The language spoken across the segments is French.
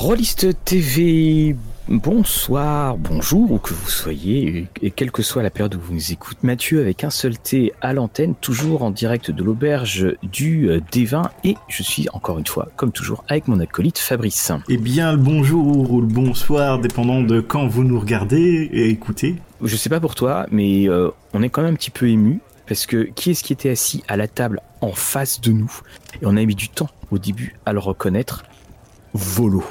Rolliste TV, bonsoir, bonjour, où que vous soyez, et quelle que soit la période où vous nous écoutez. Mathieu avec un seul T à l'antenne, toujours en direct de l'auberge du euh, D20, et je suis encore une fois, comme toujours, avec mon acolyte Fabrice. Eh bien, le bonjour ou le bonsoir, dépendant de quand vous nous regardez et écoutez. Je sais pas pour toi, mais euh, on est quand même un petit peu ému, parce que qui est-ce qui était assis à la table en face de nous? Et on a mis du temps au début à le reconnaître. Volo.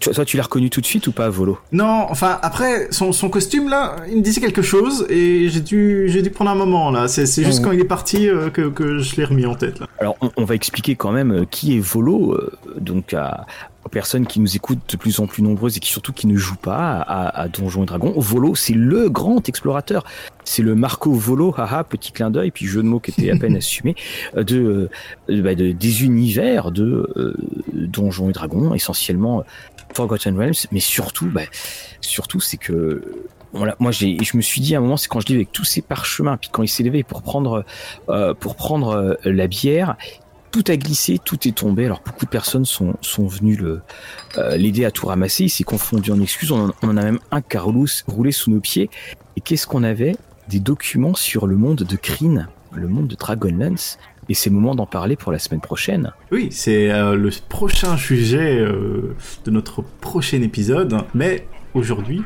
Toi, tu l'as reconnu tout de suite ou pas, Volo? Non, enfin, après, son, son, costume, là, il me disait quelque chose, et j'ai dû, j'ai dû prendre un moment, là. C'est, juste quand il est parti euh, que, que, je l'ai remis en tête, là. Alors, on, on va expliquer quand même euh, qui est Volo, euh, donc à, aux personnes qui nous écoutent de plus en plus nombreuses et qui surtout qui ne jouent pas à, à Donjons et Dragons. Volo, c'est le grand explorateur. C'est le Marco Volo, haha, petit clin d'œil, puis jeu de mots qui était à peine assumé, de, bah, de, des univers de euh, Donjons et Dragons, essentiellement Forgotten Realms, mais surtout, bah, surtout, c'est que voilà, moi j'ai, je me suis dit à un moment, c'est quand je lis avec tous ces parchemins, puis quand il s'est levé pour prendre, euh, pour prendre euh, la bière, tout a glissé, tout est tombé. Alors beaucoup de personnes sont, venues euh, l'aider à tout ramasser. Il s'est confondu en excuses. On en, a même un qui roulé sous nos pieds. Et qu'est-ce qu'on avait? Des documents sur le monde de Kryn, le monde de Dragonlance. Et c'est le moment d'en parler pour la semaine prochaine. Oui, c'est euh, le prochain sujet euh, de notre prochain épisode. Mais aujourd'hui,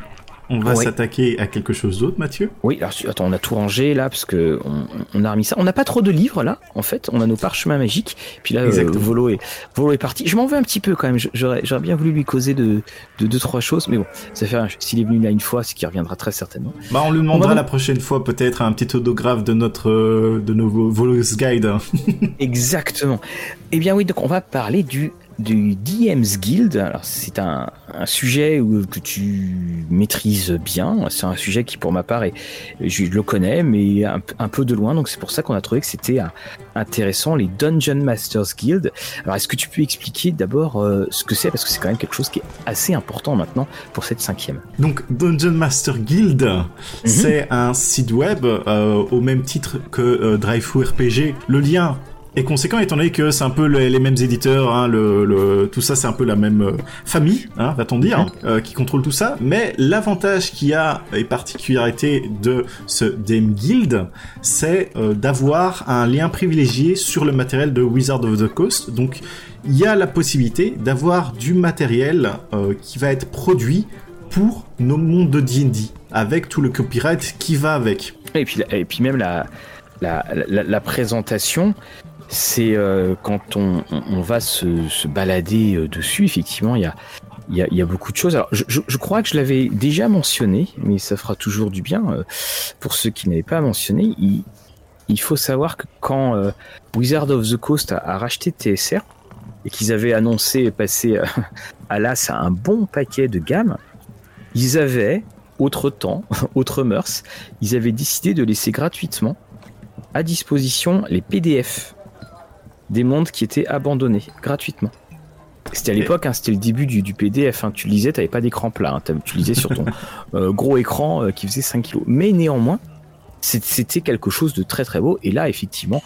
on va s'attaquer à quelque chose d'autre, Mathieu? Oui, alors attends, on a tout rangé là parce que on, on a remis ça. On n'a pas trop de livres là, en fait. On a nos parchemins magiques. Puis là, euh, Volo est Volo est parti. Je m'en veux un petit peu quand même. J'aurais bien voulu lui causer de, de deux trois choses, mais bon, ça fait s'il est venu là une fois, c'est qu'il reviendra très certainement. Bah, on lui demandera on va... la prochaine fois peut-être un petit autographe de notre de nos Volos Guide. Exactement. Eh bien oui, donc on va parler du du DM's Guild. Alors c'est un, un, sujet où, que tu maîtrises bien. C'est un sujet qui pour ma part est, je le connais mais un, un peu de loin. Donc c'est pour ça qu'on a trouvé que c'était intéressant les Dungeon Masters Guild. Alors est-ce que tu peux expliquer d'abord euh, ce que c'est? Parce que c'est quand même quelque chose qui est assez important maintenant pour cette cinquième. Donc Dungeon Master Guild, mm -hmm. c'est un site web euh, au même titre que euh, Drive RPG. Le lien est conséquent étant donné que c'est un peu les, les mêmes éditeurs, hein, le, le, tout ça c'est un peu la même euh, famille, hein, va-t-on dire, mmh. euh, qui contrôle tout ça. Mais l'avantage qu'il y a et particularité de ce DM Guild, c'est euh, d'avoir un lien privilégié sur le matériel de Wizard of the Coast. Donc il y a la possibilité d'avoir du matériel euh, qui va être produit pour nos mondes de D&D avec tout le copyright qui va avec. Et puis, et puis même la, la, la, la présentation, c'est euh, quand on, va se, balader euh, dessus, effectivement, il y a, beaucoup de choses. Alors, je, crois que je l'avais déjà mentionné, mais ça fera toujours du bien. Euh, pour ceux qui n'avaient pas mentionné, il, il, faut savoir que quand euh, Wizard of the Coast a, racheté TSR et qu'ils avaient annoncé passer à l'as un bon paquet de gammes, ils avaient, autre temps, autre mœurs, ils avaient décidé de laisser gratuitement à disposition les PDF des mondes qui étaient abandonnés gratuitement. C'était à l'époque, hein, c'était le début du, du PDF. Hein. Tu lisais, tu n'avais pas d'écran plat. Hein. Tu lisais sur ton euh, gros écran euh, qui faisait 5 kilos. Mais néanmoins, c'était quelque chose de très très beau. Et là, effectivement,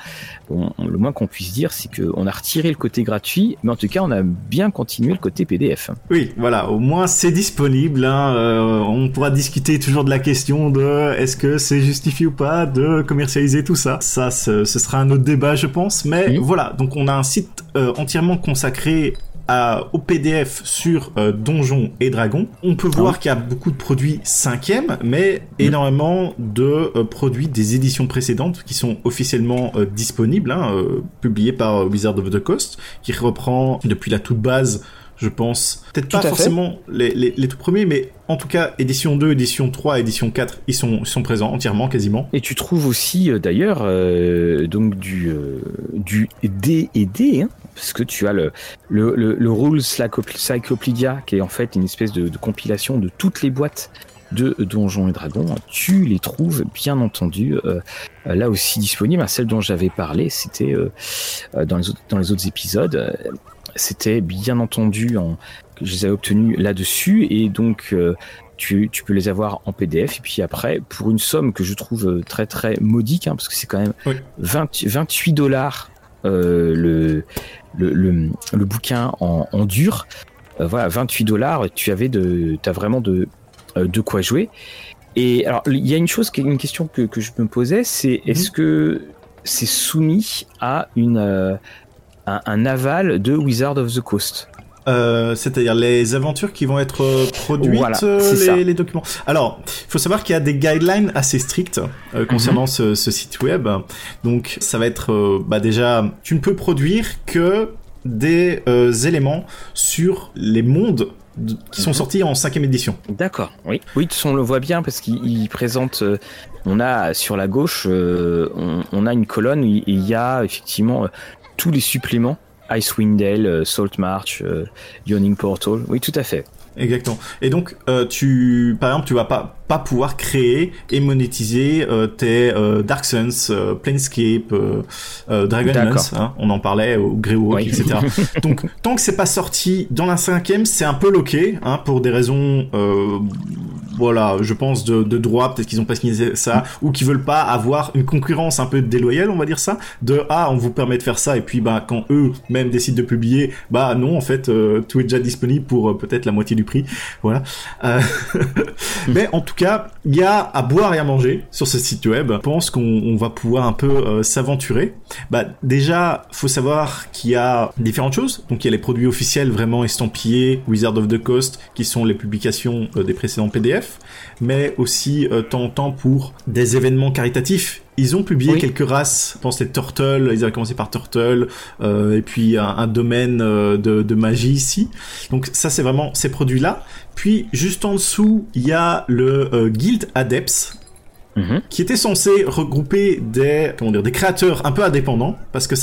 le moins qu'on puisse dire, c'est qu'on a retiré le côté gratuit, mais en tout cas, on a bien continué le côté PDF. Oui, voilà, au moins c'est disponible. Hein. Euh, on pourra discuter toujours de la question de est-ce que c'est justifié ou pas de commercialiser tout ça? Ça, ce, ce, sera un autre débat, je pense. Mais oui. voilà, donc on a un site euh, entièrement consacré à, au PDF sur euh, Donjons et Dragons, on peut voir ah. qu'il y a beaucoup de produits cinquième, mais mmh. énormément de euh, produits des éditions précédentes qui sont officiellement euh, disponibles, hein, publiés par Wizard of the Coast, qui reprend depuis la toute base je pense. Peut-être pas forcément les, les, les, tout premiers, mais en tout cas, édition 2, édition 3, édition 4, ils sont, ils sont présents entièrement, quasiment. Et tu trouves aussi, euh, d'ailleurs, euh, donc du, euh, du D et D, hein, parce que tu as le, le, le, le Rules Cyclopedia, qui est en fait une espèce de, de compilation de toutes les boîtes de Donjons et Dragons, tu les trouves bien entendu euh, là aussi disponibles. Celle dont j'avais parlé, c'était euh, dans, les autres, dans les autres épisodes c'était bien entendu en, que je les ai obtenus là-dessus et donc euh, tu, tu, peux les avoir en PDF et puis après pour une somme que je trouve très très modique hein, parce que c'est quand même oui. 20, 28 dollars euh, le, le, le, le, bouquin en, en dur voilà, 28 dollars, tu avais de, as vraiment de, de quoi jouer. Et alors, il y a une chose, une question que, que je me posais, c'est mhm. est-ce que c'est soumis à une, un, un, aval de Wizard of the Coast euh, c'est-à-dire les aventures qui vont être euh, produites, euh, les, documents. Alors, il faut savoir qu'il y a des guidelines assez strictes concernant mhm. ce, site web. Donc, ça va être, bah déjà, tu ne peux produire que des éléments sur les mondes qui sont mhm. sortis en cinquième édition. D'accord, oui. Oui, on le voit bien parce qu'il présente. on a sur la gauche, on, a une colonne où il y a effectivement tous les suppléments Icewind Dale, euh, Salt March, euh, Yawning Portal. Oui, tout à fait. Exactement. Et donc, euh, tu, par exemple, tu vas pas pas pouvoir créer et monétiser euh, tes euh, Dark Suns, Planescape, Dragonlance, hein, on en parlait au Greywalk, etc. Donc tant que c'est pas sorti dans la cinquième, c'est un peu loqué, hein, pour des raisons, voilà, je pense de, droit, peut-être qu'ils ont pas signé ça, ou qu'ils veulent pas avoir une concurrence un peu déloyale, on va dire ça, de ah on vous permet de faire ça et puis bah quand eux même décident de publier, bah non en fait tout est déjà disponible pour peut-être la moitié du prix, voilà. Mais en tout cas, il y a à boire et à manger sur ce site web. Je pense qu'on va pouvoir un peu euh, s'aventurer. Bah, déjà, faut savoir qu'il y a différentes choses. Donc, il y a les produits officiels vraiment estampillés, Wizard of the Coast, qui sont les publications euh, des précédents PDF, mais aussi euh, temps en temps pour des événements caritatifs ils ont publié quelques races, je pense les Turtle, ils avaient commencé par Turtle, euh, et puis un, domaine de, de, magie ici. Donc ça c'est vraiment ces produits-là. Puis juste en dessous, il y a le euh, Guild Adepts, mhm. qui était censé regrouper des comment dire des créateurs un peu indépendants parce que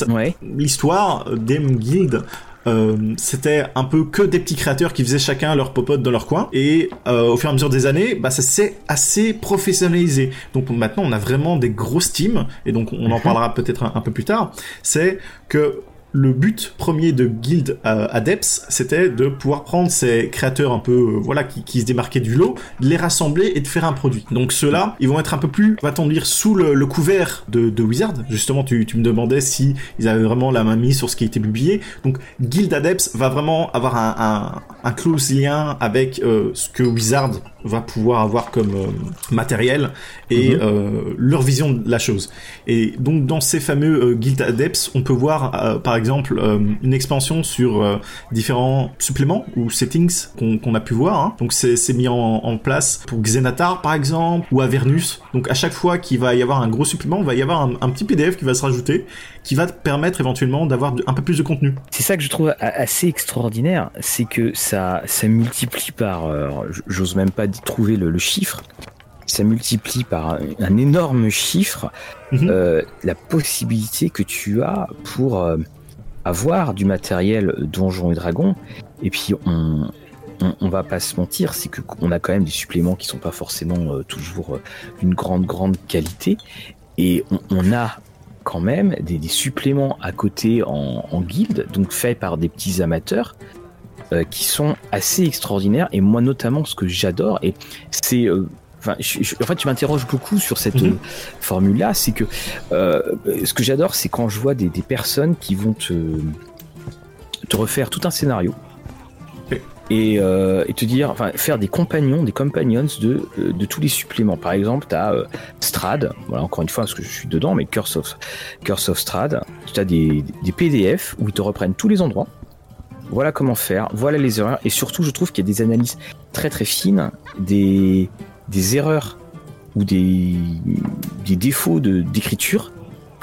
l'histoire d'Em Guild euh, c'était un peu que des petits créateurs qui faisaient chacun leur popote dans leur coin. Et euh, au fur et à mesure des années bah ça s'est assez professionnalisé. Donc maintenant on a vraiment des grosses teams. Et donc on en mhm. parlera peut-être un, peu plus tard. C'est que le but premier de Guild euh, Adepts, c'était de pouvoir prendre ces créateurs un peu, euh, voilà, qui, se démarquaient du lot, de les rassembler et de faire un produit. Donc ceux-là, ils vont être un peu plus, va-t-on dire, sous le, couvert de, Wizard. Justement, tu, me demandais si ils avaient vraiment la main mise sur ce qui a été publié. Donc Guild Adepts va vraiment avoir un, un, close lien avec euh, ce que Wizard va pouvoir avoir comme matériel et mhm. leur vision de la chose. Et donc dans ces fameux Guild Adepts, on peut voir par exemple exemple euh, une expansion sur euh, différents suppléments ou settings qu'on a pu voir. Hein. Donc c'est mis en, place pour Xenatar par exemple ou Avernus. Donc à chaque fois qu'il va y avoir un gros supplément, il va y avoir un, petit PDF qui va se rajouter qui va te permettre éventuellement d'avoir un peu plus de contenu. C'est ça que je trouve assez extraordinaire, c'est que ça, ça multiplie par, euh, j'ose même pas trouver le, chiffre, ça multiplie par un, énorme chiffre mhm. la possibilité que tu as pour avoir du matériel Donjons et Dragons. Et puis on, on, va pas se mentir, c'est qu'on a quand même des suppléments qui sont pas forcément euh, toujours euh, d'une grande grande qualité. Et on, a quand même des, suppléments à côté en, en guilde, donc faits par des petits amateurs. Euh, qui sont assez extraordinaires et moi notamment ce que j'adore et c'est Enfin, en fait, tu m'interroges beaucoup sur cette mhm. formule-là. C'est que euh, ce que j'adore, c'est quand je vois des, personnes qui vont te, te refaire tout un scénario. Euh, et, te dire, enfin, faire des compagnons, des companions de, euh, de tous les suppléments. Par exemple, tu as Strad, voilà, encore une fois, parce que je suis dedans, mais Curse of, Curse of Strad, tu as des, des PDF où ils te reprennent tous les endroits. Voilà comment faire, voilà les erreurs, et surtout, je trouve qu'il y a des analyses très très fines, des, des erreurs ou des, des défauts d'écriture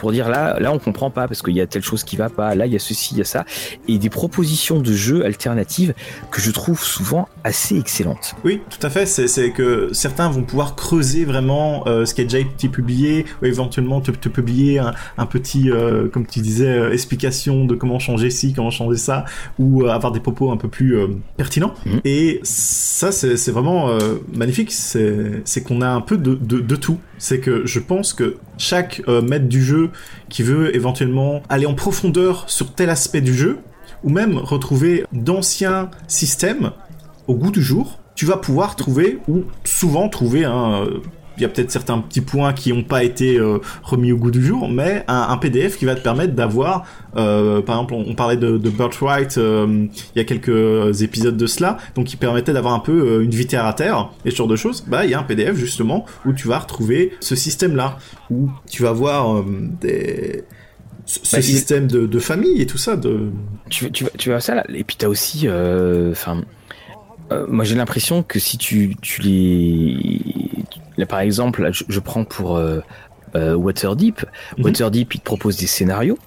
pour dire là, là on comprend pas parce qu'il y a telle chose qui va pas, là il y a ceci, il y a ça, et des propositions de jeux alternatives que je trouve souvent assez excellentes. Oui, tout à fait. C'est que certains vont pouvoir creuser vraiment euh, ce qui a déjà été publié, ou éventuellement te, publier un, petit, euh, comme tu disais, euh, explication de comment changer ci, comment changer ça, ou avoir des propos un peu plus pertinents. Mhm. Et ça, c'est vraiment magnifique. C'est qu'on a un peu de, de, de tout. C'est que je pense que chaque maître du jeu qui veut éventuellement aller en profondeur sur tel aspect du jeu, ou même retrouver d'anciens systèmes au goût du jour, tu vas pouvoir trouver, ou souvent trouver, un il y a peut-être certains petits points qui n'ont pas été euh, remis au goût du jour, mais un, PDF qui va te permettre d'avoir, euh, par exemple, on, parlait de, de Birthright il y a quelques épisodes de cela, donc qui permettait d'avoir un peu une vie terre à terre et ce genre de choses. Bah, il y a un PDF justement où tu vas retrouver ce système-là, où tu vas voir des ce bah, système de, famille et tout ça. De... Tu, tu, tu vois ça là Et puis t'as aussi, enfin, euh, moi j'ai l'impression que si tu, tu les... Là, par exemple, là, je, prends pour euh, euh, Waterdeep. Mhm. Waterdeep, il te propose des scénarios.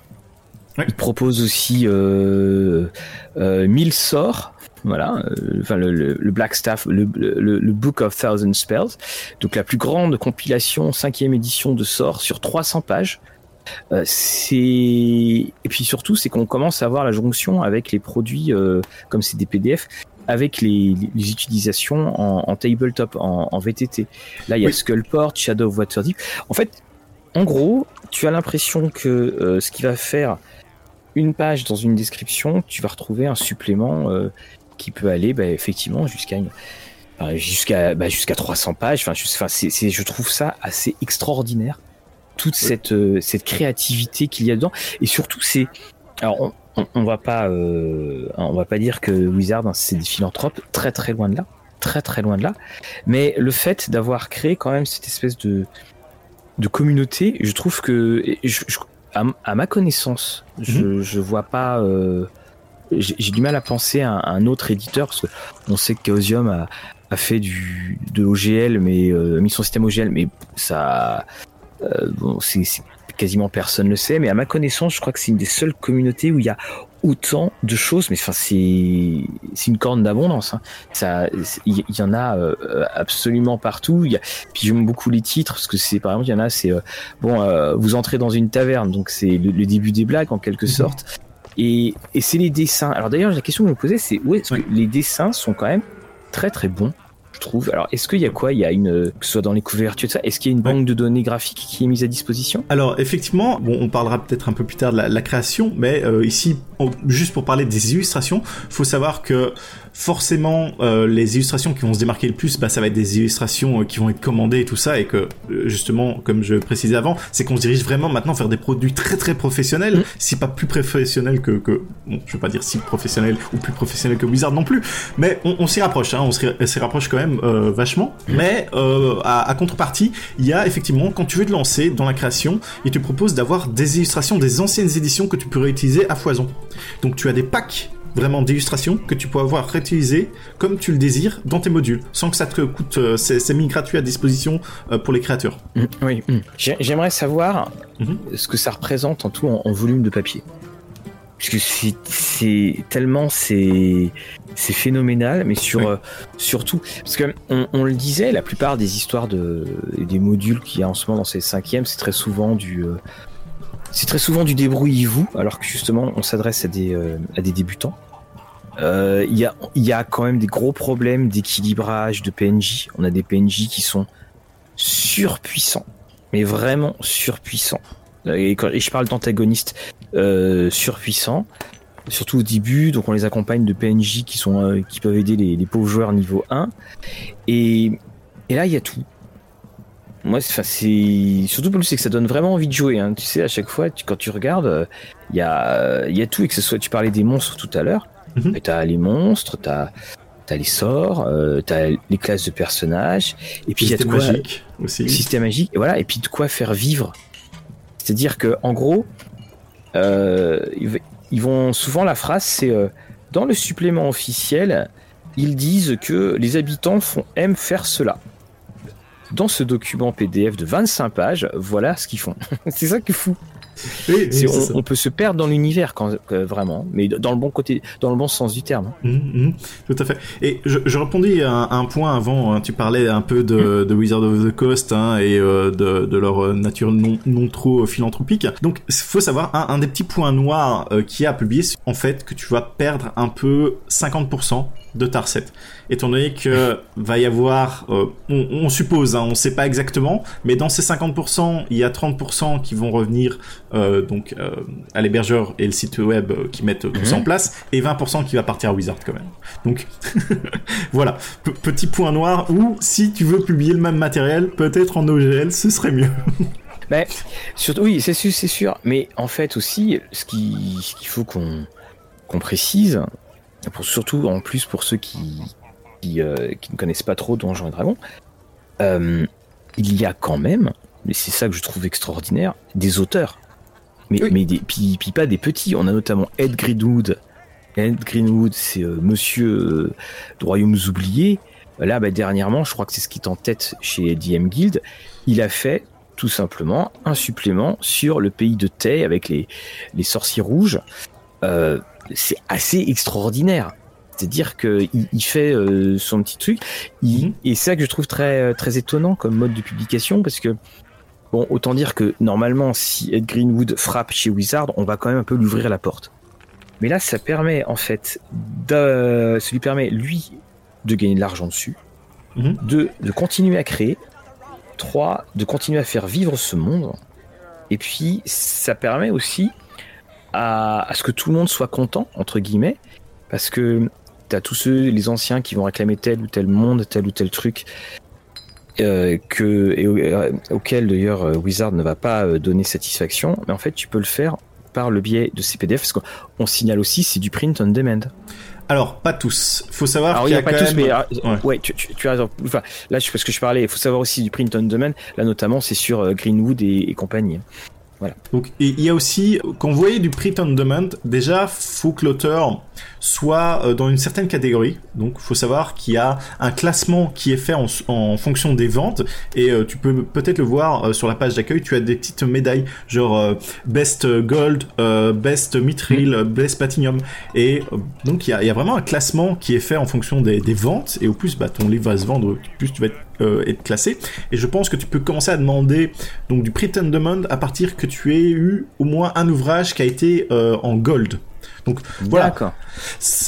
Il te propose aussi euh, 1000 sorts. Voilà, enfin le, le, Black Staff, le, le, Book of Thousand Spells, donc la plus grande compilation, cinquième édition de sorts sur 300 pages. Euh, c'est et puis surtout c'est qu'on commence à voir la jonction avec les produits euh, comme c'est des PDF avec les, utilisations en, tabletop, en, VTT. Là, il y a Skullport, Shadow of Waterdeep. En fait, en gros, tu as l'impression que euh, ce qui va faire une page dans une description, tu vas retrouver un supplément euh, qui peut aller bah, effectivement jusqu'à jusqu'à bah, jusqu'à 300 pages. Enfin, je trouve ça assez extraordinaire toute cette euh, cette créativité qu'il y a dedans et surtout c'est alors on, va pas, euh, on va pas dire que Wizard hein, c'est des philanthropes, très très loin de là, très très loin de là. Mais le fait d'avoir créé quand même cette espèce de de communauté, je trouve que, à, ma connaissance, je, mhm. je vois pas. Euh, j'ai du mal à penser à, un autre éditeur parce que on sait que Chaosium a, a fait du de l'OGL, mais euh, mis son système OGL, mais ça, euh, bon, c'est quasiment personne le sait, mais à ma connaissance, je crois que c'est une des seules communautés où il y a autant de choses, mais enfin c'est c'est une corne d'abondance. Hein. Ça, il y, en a euh, absolument partout. Y a, puis j'aime beaucoup les titres parce que c'est par exemple il y en a c'est euh, bon euh, vous entrez dans une taverne donc c'est le, début des blagues en quelque mhm. sorte et, et c'est les dessins. Alors d'ailleurs la question que je me posais c'est où est-ce que les dessins sont quand même très très bons trouve. Alors, est-ce qu'il y a quoi? Il y a une, que ce soit dans les couvertures, ça, est-ce qu'il y a une banque de données graphiques qui est mise à disposition? Alors, effectivement, bon, on parlera peut-être un peu plus tard de la, création, mais euh, ici, juste pour parler des illustrations, faut savoir que forcément euh, les illustrations qui vont se démarquer le plus, bah, ça va être des illustrations euh, qui vont être commandées et tout ça, et que euh, justement, comme je précisais avant, c'est qu'on se dirige vraiment maintenant vers des produits très très professionnels, mm. si pas plus professionnels que, que bon, je veux pas dire si professionnels ou plus professionnels que Wizard non plus, mais on, on s'y rapproche, hein, on s'y rapproche quand même vachement. Mais à, à, contrepartie, il y a effectivement quand tu veux te lancer dans la création, il te propose d'avoir des illustrations des anciennes éditions que tu peux réutiliser à foison. Donc tu as des packs vraiment d'illustrations que tu peux avoir réutilisées comme tu le désires dans tes modules, sans que ça te coûte, euh, c'est mis gratuit à disposition euh, pour les créateurs. Mmh, oui, mmh. j'aimerais savoir mmh. ce que ça représente en tout en, volume de papier. Parce que c'est tellement c'est c'est phénoménal, mais sur euh, surtout parce que on, le disait, la plupart des histoires de des modules qu'il y a en ce moment dans ces cinquièmes, c'est très souvent du c'est très souvent du débrouillez-vous, alors que justement on s'adresse à des, euh, à des débutants. Euh, il y, a, quand même des gros problèmes d'équilibrage de PNJ. On a des PNJ qui sont surpuissants, mais vraiment surpuissants. Et, quand, et je parle d'antagonistes euh, surpuissants, surtout au début. Donc on les accompagne de PNJ qui sont euh, qui peuvent aider les, pauvres joueurs niveau 1. Et, et là il y a tout. Moi, c'est surtout pour lui, c'est que ça donne vraiment envie de jouer. Hein. Tu sais, à chaque fois, quand tu regardes, il y a, y a tout. Et que ce soit, tu parlais des monstres tout à l'heure. Mm T'as les monstres, t'as as les sorts, euh, t'as les classes de personnages, et puis il y a de quoi magique aussi. Système magique, et voilà, et puis de quoi faire vivre. C'est-à-dire que en gros, euh, ils vont souvent la phrase, c'est euh, dans le supplément officiel, ils disent que les habitants font aiment faire cela dans ce document PDF de 25 pages, voilà ce qu'ils font. c'est ça qui est fou. On, peut se perdre dans l'univers quand vraiment, mais dans le bon côté, dans le bon sens du terme. Mmh, mmh. tout à fait. Et je, je répondis à un, point avant. Hein. tu parlais un peu de, mmh. Wizard of the Coast hein, et euh, de, leur nature non, non trop philanthropique. Donc, il faut savoir un, des petits points noirs euh, qui a publié, en fait, que tu vas perdre un peu 50% de Tarset. Étant donné que va y avoir, euh, on, suppose, hein, on ne sait pas exactement, mais dans ces 50%, il y a 30% qui vont revenir donc à l'hébergeur et le site web qui mettent tout ça en mhm. place, et 20% qui va partir à Wizard quand même. Donc voilà, petit point noir où si tu veux publier le même matériel, peut-être en OGL, ce serait mieux. Mais surtout, oui, c'est sûr, c'est sûr. Mais en fait aussi, ce qu'il faut qu'on qu'on précise, pour, surtout en plus pour ceux qui qui, euh, qui ne connaissent pas trop Donjons et Dragons, euh, il y a quand même, mais c'est ça que je trouve extraordinaire, des auteurs. Mais, mais des, puis, pas des petits. On a notamment Ed Greenwood. Ed Greenwood, c'est euh, monsieur de Royaumes Oubliés. Là, bah, dernièrement, je crois que c'est ce qui est en tête chez DM Guild. Il a fait tout simplement un supplément sur le pays de Tay avec les, les sorciers rouges. Euh, c'est assez extraordinaire. C'est-à-dire qu'il il fait euh, son petit truc. Mhm. Et c'est ça que je trouve très, euh, très étonnant comme mode de publication parce que, bon, autant dire que normalement, si Ed Greenwood frappe chez Wizard, on va quand même un peu lui ouvrir la porte. Mais là, ça permet en fait, de, ça lui permet lui de gagner de l'argent dessus, mhm. de, de continuer à créer, 3, de continuer à faire vivre ce monde. Et puis, ça permet aussi à, ce que tout le monde soit content, entre guillemets, parce que tu as tous ceux, les anciens, qui vont réclamer tel ou tel monde, tel ou tel truc, euh, que, et, euh, auquel d'ailleurs euh, Wizard ne va pas donner satisfaction, mais en fait, tu peux le faire par le biais de ces PDF, parce qu'on signale aussi, c'est du print on demand. Alors, pas tous. Il faut savoir qu'il y a, pas tous, mais ouais, tu, as raison. Enfin, là, parce que je parlais, il faut savoir aussi du print on demand. Là, notamment, c'est sur Greenwood et compagnie. Donc il y a aussi, quand vous voyez du demand, déjà faut que l'auteur soit euh, dans une certaine catégorie. Donc faut savoir qu'il y a un classement qui est fait en, fonction des ventes. Et euh, tu peux peut-être le voir euh, sur la page d'accueil. Tu as des petites médailles. Genre best gold, best mithril, best platinum. Et donc il y a, vraiment un classement qui est fait en fonction des, ventes. Et au plus bah, ton livre va se vendre, plus tu vas être être classé. Et je pense que tu peux commencer à demander donc du demand à partir que tu aies eu au moins un ouvrage qui a été en gold. Donc voilà.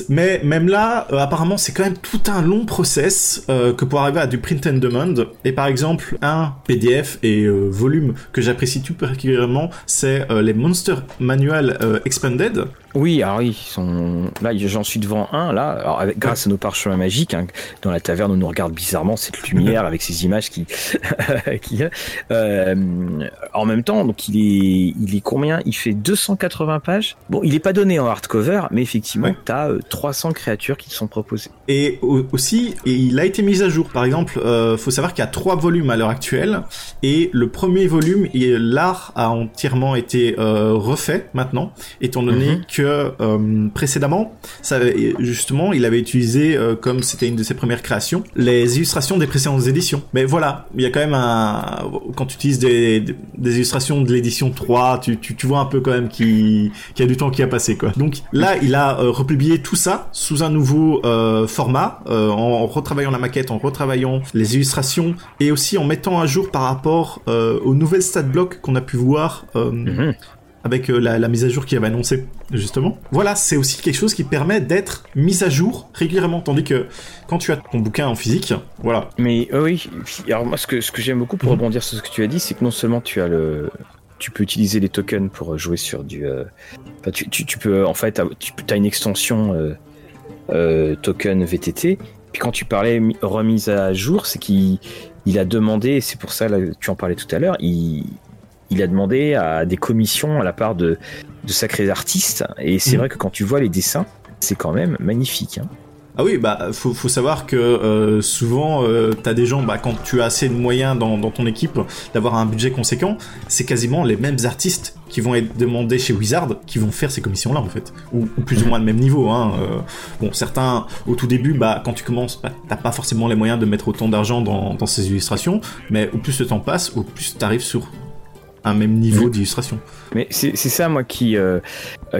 Mais même là, euh, apparemment, c'est quand même tout un long process euh, que pour arriver à du print and demand. Et par exemple, un PDF et euh, volume que j'apprécie tout particulièrement, c'est les Monster Manual Expanded. Oui, alors oui, ils sont là, j'en suis devant un là, alors avec, grâce à nos parchemins magiques. Hein, dans la taverne, on nous regarde bizarrement cette lumière avec ces images qui, qui en même temps, donc il est, il est combien? Il fait 280 pages. Bon, il est pas donné en hardcover, mais effectivement, tu as 300 créatures qui sont proposées. Et aussi, il a été mis à jour. Par exemple, euh, faut savoir qu'il y a trois volumes à l'heure actuelle, et le premier volume, l'art a entièrement été euh, refait maintenant, étant donné mhm. que euh, précédemment, justement, il avait utilisé, euh, comme c'était une de ses premières créations, les illustrations des précédentes éditions. Mais voilà, il y a quand même un... Quand tu utilises des, illustrations de l'édition 3, tu, vois un peu quand même qu'il y a du temps qui a passé. Donc là, il a euh, republié tout ça sous un nouveau euh, format, en, retravaillant la maquette, en retravaillant les illustrations et aussi en mettant à jour par rapport aux nouvelles stat blocks qu'on a pu voir. Mhm. Avec la, mise à jour qui avait annoncé justement. Voilà, c'est aussi quelque chose qui permet d'être mis à jour régulièrement, tandis que quand tu as ton bouquin en physique, voilà. Mais oui, alors moi ce que, ce que j'aime beaucoup pour mhm. rebondir sur ce que tu as dit, c'est que non seulement tu as le, tu peux utiliser les tokens pour jouer sur du. Euh, tu, tu, peux en fait, tu as une extension euh, euh, token VTT. Puis quand tu parlais remise à jour, c'est qu'il il a demandé, c'est pour ça là, tu en parlais tout à l'heure, il, il a demandé à des commissions à la part de, de sacrés artistes. Et c'est mmh. vrai que quand tu vois les dessins, c'est quand même magnifique. Hein. Ah oui, bah faut, faut savoir que euh, souvent euh, t'as des gens, bah quand tu as assez de moyens dans, dans ton équipe d'avoir un budget conséquent, c'est quasiment les mêmes artistes qui vont être demandés chez Wizard qui vont faire ces commissions-là en fait, ou, plus ou moins le même niveau. Hein. Euh, bon, certains au tout début, bah quand tu commences, bah, t'as pas forcément les moyens de mettre autant d'argent dans, dans ces illustrations, mais au plus le temps passe, au plus t'arrives sur un même niveau d'illustration. Mais c'est ça moi qui euh,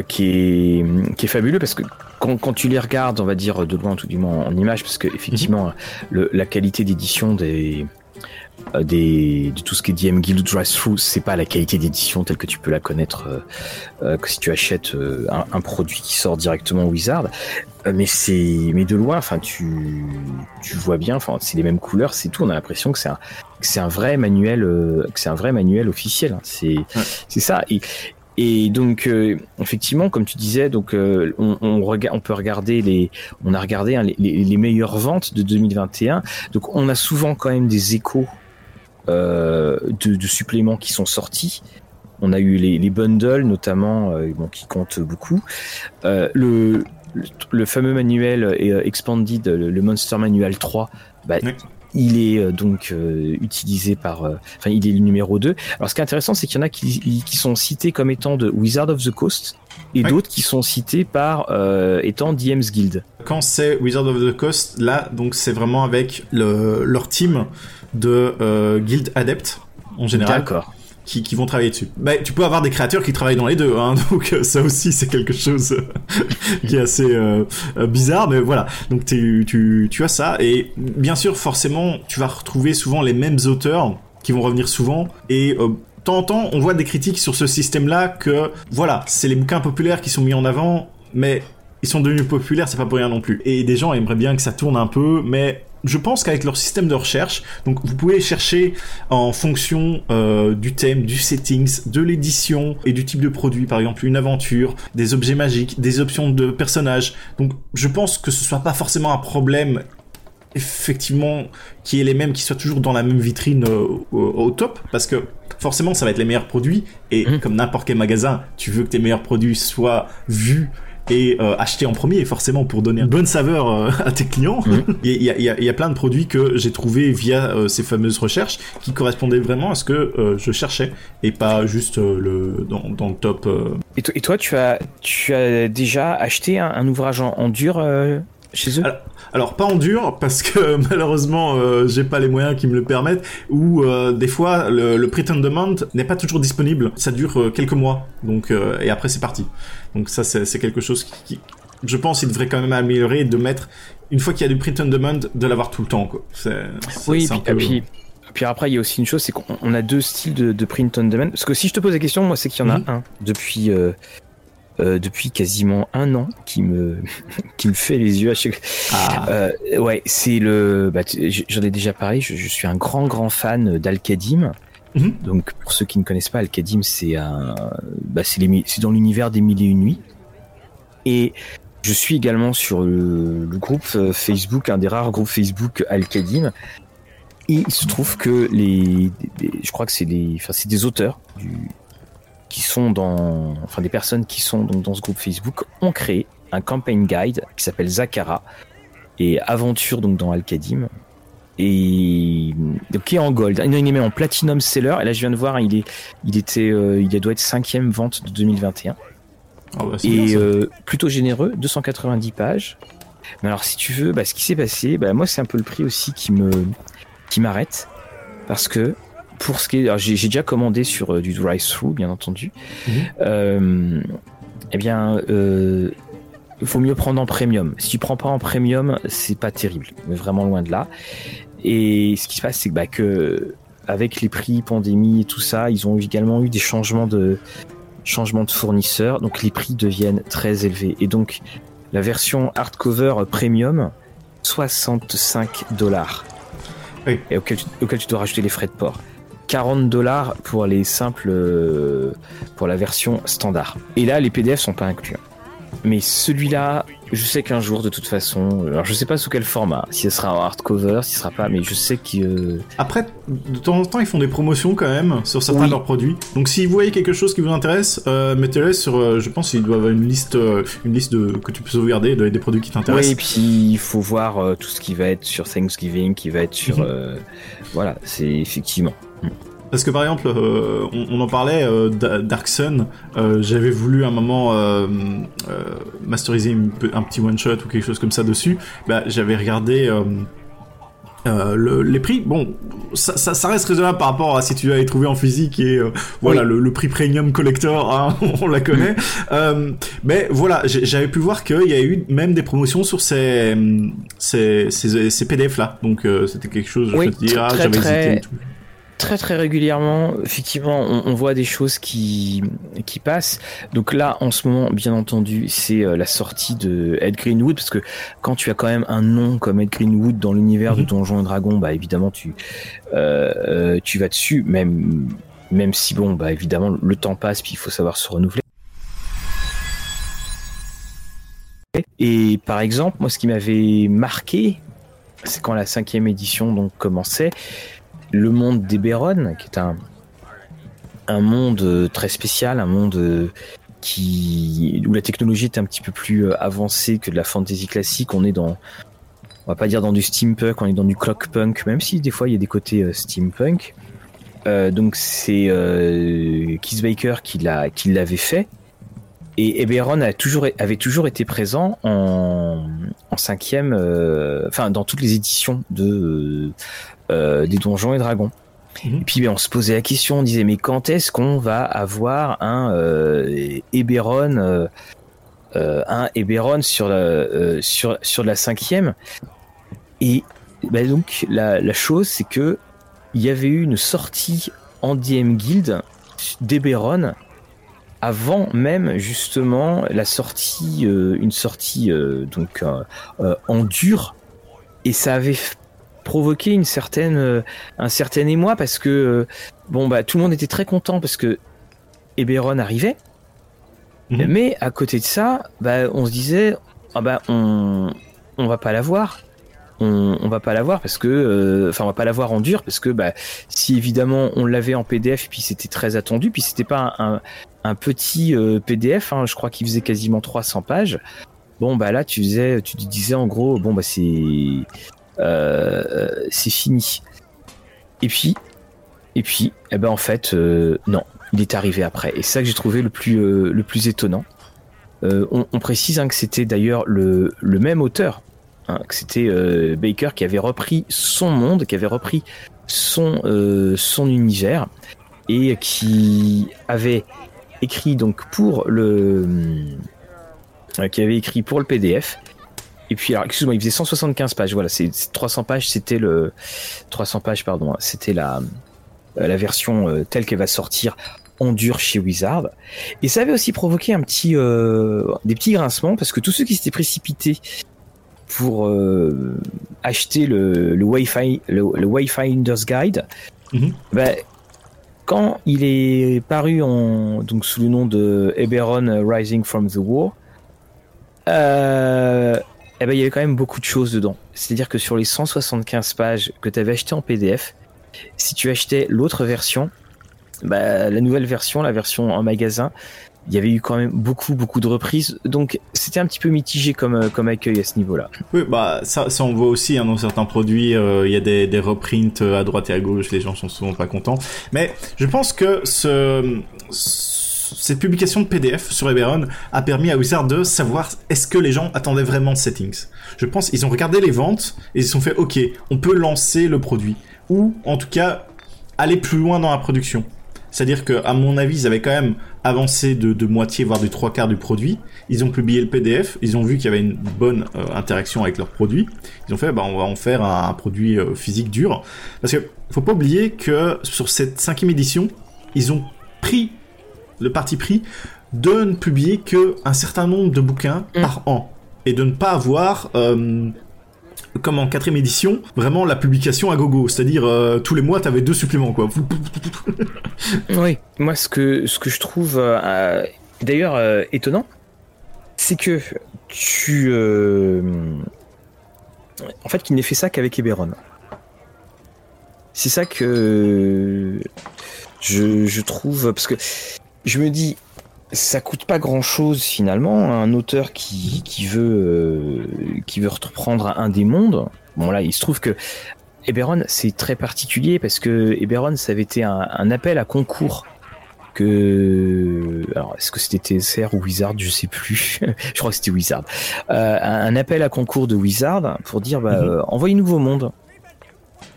qui est qui est fabuleux parce que quand, tu les regardes, on va dire de loin, tout du moins en image, parce que effectivement, la qualité d'édition des, euh, des, de tout ce qui est DM Guild Drive Through, c'est pas la qualité d'édition telle que tu peux la connaître euh, euh, que si tu achètes un, produit qui sort directement Wizard. mais c'est, mais de loin, enfin, tu, tu vois bien, enfin, c'est les mêmes couleurs, c'est tout. On a l'impression que c'est un, c'est un vrai manuel, que c'est un vrai manuel officiel. Hein. C'est, c'est ça. Et, Et donc, effectivement, comme tu disais, donc on, on, on, peut regarder les, on a regardé hein, les, les, meilleures ventes de 2021. Donc, on a souvent quand même des échos de, de, suppléments qui sont sortis. On a eu les, les bundles notamment, bon, qui comptent beaucoup. le, le fameux manuel euh, Expanded, le, Monster Manual 3, bah, il est euh, donc euh, utilisé par. Enfin, il est le numéro 2. Alors, ce qui est intéressant, c'est qu'il y en a qui, sont cités comme étant de Wizard of the Coast et d'autres qui sont cités par étant DM's Guild. Quand c'est Wizard of the Coast, là, donc c'est vraiment avec leur team de Guild Adept en général. D'accord qui, qui, vont travailler dessus. Bah, tu peux avoir des créateurs qui travaillent dans les deux, hein, donc euh, ça aussi c'est quelque chose euh, qui est assez euh, bizarre, mais voilà. Donc tu, tu, tu as ça, et bien sûr forcément tu vas retrouver souvent les mêmes auteurs qui vont revenir souvent, et euh, temps en temps on voit des critiques sur ce système-là que voilà, c'est les bouquins populaires qui sont mis en avant, mais ils sont devenus populaires, c'est pas pour rien non plus. Et des gens aimeraient bien que ça tourne un peu, mais je pense qu'avec leur système de recherche, donc vous pouvez chercher en fonction euh, du thème, du settings, de l'édition et du type de produit, par exemple une aventure, des objets magiques, des options de personnages. Donc je pense que ce soit pas forcément un problème effectivement qui est les mêmes, qui soient toujours dans la même vitrine euh, au, top, parce que forcément ça va être les meilleurs produits et mmh. comme n'importe quel magasin, tu veux que tes meilleurs produits soient vus et euh, acheter en premier forcément pour donner une bonne saveur euh, à tes clients. Mhm. Il y, a, y, a, y, a, plein de produits que j'ai trouvé via euh, ces fameuses recherches qui correspondaient vraiment à ce que je cherchais et pas juste le dans, dans, le top. Et, et, toi, tu as tu as déjà acheté un, ouvrage en, dur chez eux? Alors, pas en dur parce que malheureusement j'ai pas les moyens qui me le permettent ou des fois le, le print on demand n'est pas toujours disponible ça dure quelques mois donc et après c'est parti donc ça, c'est quelque chose qui, je pense, il devrait quand même améliorer de mettre, une fois qu'il y a du print on demand, de l'avoir tout le temps. Quoi. oui, et puis, puis, après, il y a aussi une chose, c'est qu'on a deux styles de, print on demand. Parce que si je te pose la question, moi, c'est qu'il y en a mhm. un depuis... Euh, euh, depuis quasiment un an qui me qui me fait les yeux à chaque ah. euh, ouais c'est le bah, j'en ai déjà parlé je, suis un grand grand fan d'Alcadim Mhm. Donc pour ceux qui ne connaissent pas, Al-Qadim, c'est un, bah, c'est dans l'univers des mille et une nuits. Et je suis également sur le, groupe euh, Facebook, un des rares groupes Facebook Al-Qadim. Et il se trouve que les, je crois que c'est des, enfin c'est des auteurs du, qui sont dans, enfin des personnes qui sont donc dans ce groupe Facebook ont créé un campaign guide qui s'appelle Zakara et aventure donc dans Al-Qadim et donc qui est en gold. Il est même en platinum seller. Et là, je viens de voir, il est, il était, euh, il doit être cinquième vente de 2021. Ah bah, et euh, plutôt généreux, 290 pages. Mais alors, si tu veux, bah, ce qui s'est passé, bah, moi, c'est un peu le prix aussi qui me, qui m'arrête, parce que pour ce qui est, j'ai, déjà commandé sur euh, du drive-thru, bien entendu. Mhm. eh bien, il faut mieux prendre en premium. Si tu prends pas en premium, c'est pas terrible, mais vraiment loin de là. Et ce qui se passe, c'est que, bah, que avec les prix, pandémie et tout ça, ils ont également eu des changements de changements de fournisseurs, donc les prix deviennent très élevés. Et donc la version hardcover premium, 65 dollars. Oui. Et auquel tu, auquel tu dois rajouter les frais de port. 40 dollars pour les simples euh, pour la version standard. Et là, les PDF sont pas inclus. Mais celui-là, je sais qu'un jour, de toute façon, alors je sais pas sous quel format, si ce sera en hardcover, si ce sera pas, mais je sais que. Euh, Après, de temps en temps, ils font des promotions quand même sur certains de leurs produits. Donc, si vous voyez quelque chose qui vous intéresse, euh, mettez-le sur. Euh, je pense qu'il doit avoir une liste, une liste de que tu peux sauvegarder des produits qui t'intéressent. Oui, et puis il faut voir tout ce qui va être sur Thanksgiving, qui va être sur. Mhm. voilà, c'est effectivement. Parce que par exemple, euh, on, en parlait, euh, Dark Sun, euh, j'avais voulu un moment masteriser un petit one shot ou quelque chose comme ça dessus. Bah, j'avais regardé les prix. Bon, ça, reste raisonnable par rapport à si tu l'avais trouvé en physique et voilà le, prix premium collector, hein, on la connaît. mais voilà, j'avais pu voir qu'il y a eu même des promotions sur ces ces, ces, PDF là. Donc c'était quelque chose. je te dire, ah, j'avais hésité. tout très très régulièrement, effectivement, on, voit des choses qui qui passent. Donc là, en ce moment, bien entendu, c'est euh, la sortie de Ed Greenwood, parce que quand tu as quand même un nom comme Ed Greenwood dans l'univers de mhm. Donjons et Dragons, bah évidemment tu euh, euh, tu vas dessus. Même même si bon, bah évidemment, le temps passe, puis il faut savoir se renouveler. Et par exemple, moi, ce qui m'avait marqué, c'est quand la cinquième édition donc commençait, le monde d'Eberron, qui est un, un monde très spécial, un monde qui où la technologie est un petit peu plus avancée que de la fantasy classique. On est dans, on va pas dire dans du steampunk, on est dans du clockpunk, même si des fois il y a des côtés steampunk. Euh, donc c'est euh, Keith Baker qui l'avait fait et Eberron a toujours avait toujours été présent en, en cinquième euh, enfin dans toutes les éditions de euh, des donjons et dragons mhm. et puis ben, on se posait la question on disait mais quand est-ce qu'on va avoir un euh, Eberron un Eberron sur la sur sur la cinquième? Et ben, donc la, la chose c'est que il y avait eu une sortie en DM Guild d'Eberron avant même justement la sortie, euh, une sortie euh, donc euh, en dur, et ça avait provoqué une certaine, un certain émoi parce que bon bah tout le monde était très content parce que Eberron arrivait, mhm. mais à côté de ça, bah, on se disait ah bah on on va pas l'avoir on, on va pas l'avoir parce que, euh, enfin, on va pas l'avoir en dur parce que, bah, si évidemment on l'avait en PDF, puis c'était très attendu, puis c'était pas un, un petit euh, PDF, hein, je crois qu'il faisait quasiment 300 pages. Bon, bah là, tu faisais, tu disais en gros, bon, bah c'est, euh, c'est fini. Et puis, et puis, eh ben en fait, non, il est arrivé après. Et c'est ça que j'ai trouvé le plus, le plus étonnant. On, précise hein, que c'était d'ailleurs le, le même auteur Hein, c'était euh, Baker qui avait repris son monde, qui avait repris son, euh, son univers et qui avait écrit donc pour le euh, qui avait écrit pour le PDF et puis alors excuse-moi il faisait 175 pages. Voilà c'est 300 pages c'était le 300 pages pardon hein, c'était la la version telle qu'elle va sortir en dur chez Wizard. Et ça avait aussi provoqué un petit des petits grincements parce que tous ceux qui s'étaient précipités pour euh, acheter le, le Wi-Fi, le, Wayfinder's Guide, ben, quand il est paru donc sous le nom de Eberron Rising from the War, euh, eh ben, il y avait quand même beaucoup de choses dedans. C'est-à-dire que sur les 175 pages que tu avais acheté en PDF, si tu achetais l'autre version, bah, la nouvelle version, la version en magasin, il y avait eu quand même beaucoup beaucoup de reprises donc c'était un petit peu mitigé comme euh, comme accueil à ce niveau-là. Oui bah ça ça on voit aussi hein, dans certains produits euh, il y a des des reprints euh, à droite et à gauche les gens sont souvent pas contents mais je pense que ce cette publication de PDF sur Eberron a permis à Wizard de savoir est-ce que les gens attendaient vraiment de settings. Je pense ils ont regardé les ventes et ils se sont fait OK, on peut lancer le produit ou en tout cas aller plus loin dans la production. C'est-à-dire que, à mon avis, ils avaient quand même avancé de, moitié, voire de trois quarts du produit. Ils ont publié le PDF, ils ont vu qu'il y avait une bonne euh, interaction avec leur produit. Ils ont fait, bah, on va en faire un, produit euh, physique dur. Parce que, faut pas oublier que sur cette cinquième édition, ils ont pris le parti pris de ne publier que un certain nombre de bouquins mm. par an et de ne pas avoir euh, comme en quatrième édition, vraiment la publication à gogo, c'est-à-dire euh, tous les mois t'avais deux suppléments quoi. oui, moi ce que ce que je trouve euh, d'ailleurs euh, étonnant, c'est que tu en fait qu'il n'ait fait ça qu'avec Eberron. C'est ça que je, je trouve parce que je me dis ça coûte pas grand chose finalement. Un auteur qui, qui veut euh, qui veut reprendre un des mondes. Bon là, il se trouve que Eberron c'est très particulier parce que Eberron ça avait été un, appel à concours que alors est-ce que c'était TSR ou Wizard? Je sais plus je crois que c'était Wizard euh, un appel à concours de Wizard pour dire bah, mhm. euh, envoyez-nous vos mondes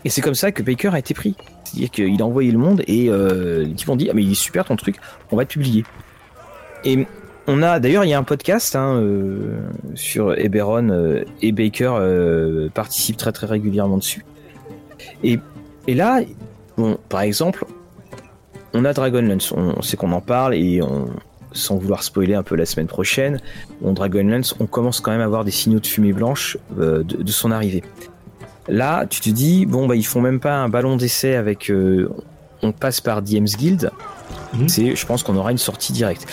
et c'est comme ça que Baker a été pris c'est-à-dire qu'il a envoyé le monde et les types ont dit ah mais il est super ton truc on va te publier et on a d'ailleurs il y a un podcast hein, euh, sur Eberron euh, et Baker euh, participe très très régulièrement dessus. Et, et là, bon, par exemple, on a Dragonlance, on, sait qu'on en parle et on, sans vouloir spoiler un peu la semaine prochaine, on Dragonlance, on commence quand même à avoir des signaux de fumée blanche de, de, son arrivée. Là, tu te dis bon bah ils font même pas un ballon d'essai avec on passe par DM's Guild, mhm. c'est, je pense qu'on aura une sortie directe.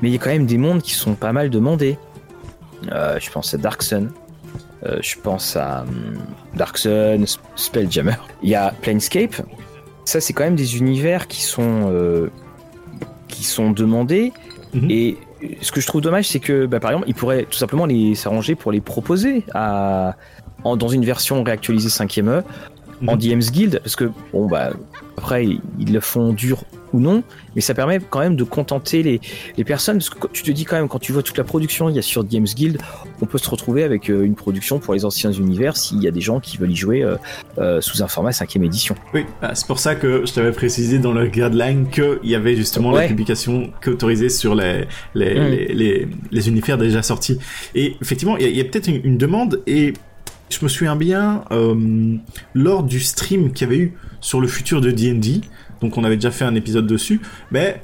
Mais il y a quand même des mondes qui sont pas mal demandés. Euh, je pense à Dark Sun. Euh, je pense à hum, Dark Sun, Spelljammer. Il y a Planescape. Ça, c'est quand même des univers qui sont, euh, qui sont demandés. Mhm. Et ce que je trouve dommage, c'est que, bah, par exemple, ils pourraient tout simplement les s'arranger pour les proposer à, dans une version réactualisée 5ème E en DM's mhm. Guild, parce que, bon, bah, après, ils le font dur ou non, mais ça permet quand même de contenter les, les, personnes, parce que tu te dis quand même, quand tu vois toute la production il y a sur DM's Guild, on peut se retrouver avec euh, une production pour les anciens univers s'il y a des gens qui veulent y jouer euh, euh, sous un format 5ème édition. Oui, bah, c'est pour ça que je t'avais précisé dans le guideline qu'il y avait justement la publication qu'autorisée sur les, mm. les, les, les, univers déjà sortis. Et effectivement, il y a, peut-être une, une demande et je me souviens bien, euh, lors du stream qu'il y avait eu sur le futur de D&D, donc on avait déjà fait un épisode dessus, mais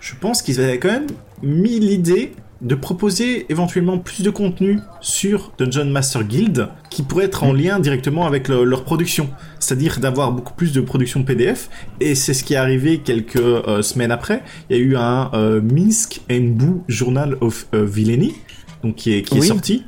je pense qu'ils avaient quand même mis l'idée de proposer éventuellement plus de contenu sur Dungeon Master Guild qui pourrait être en mm. lien directement avec leur production, c'est-à-dire d'avoir beaucoup plus de production PDF et c'est ce qui est arrivé quelques euh, semaines après. Il y a eu un euh, Minsk and Boo Journal of euh, Villainy donc qui est, qui est sorti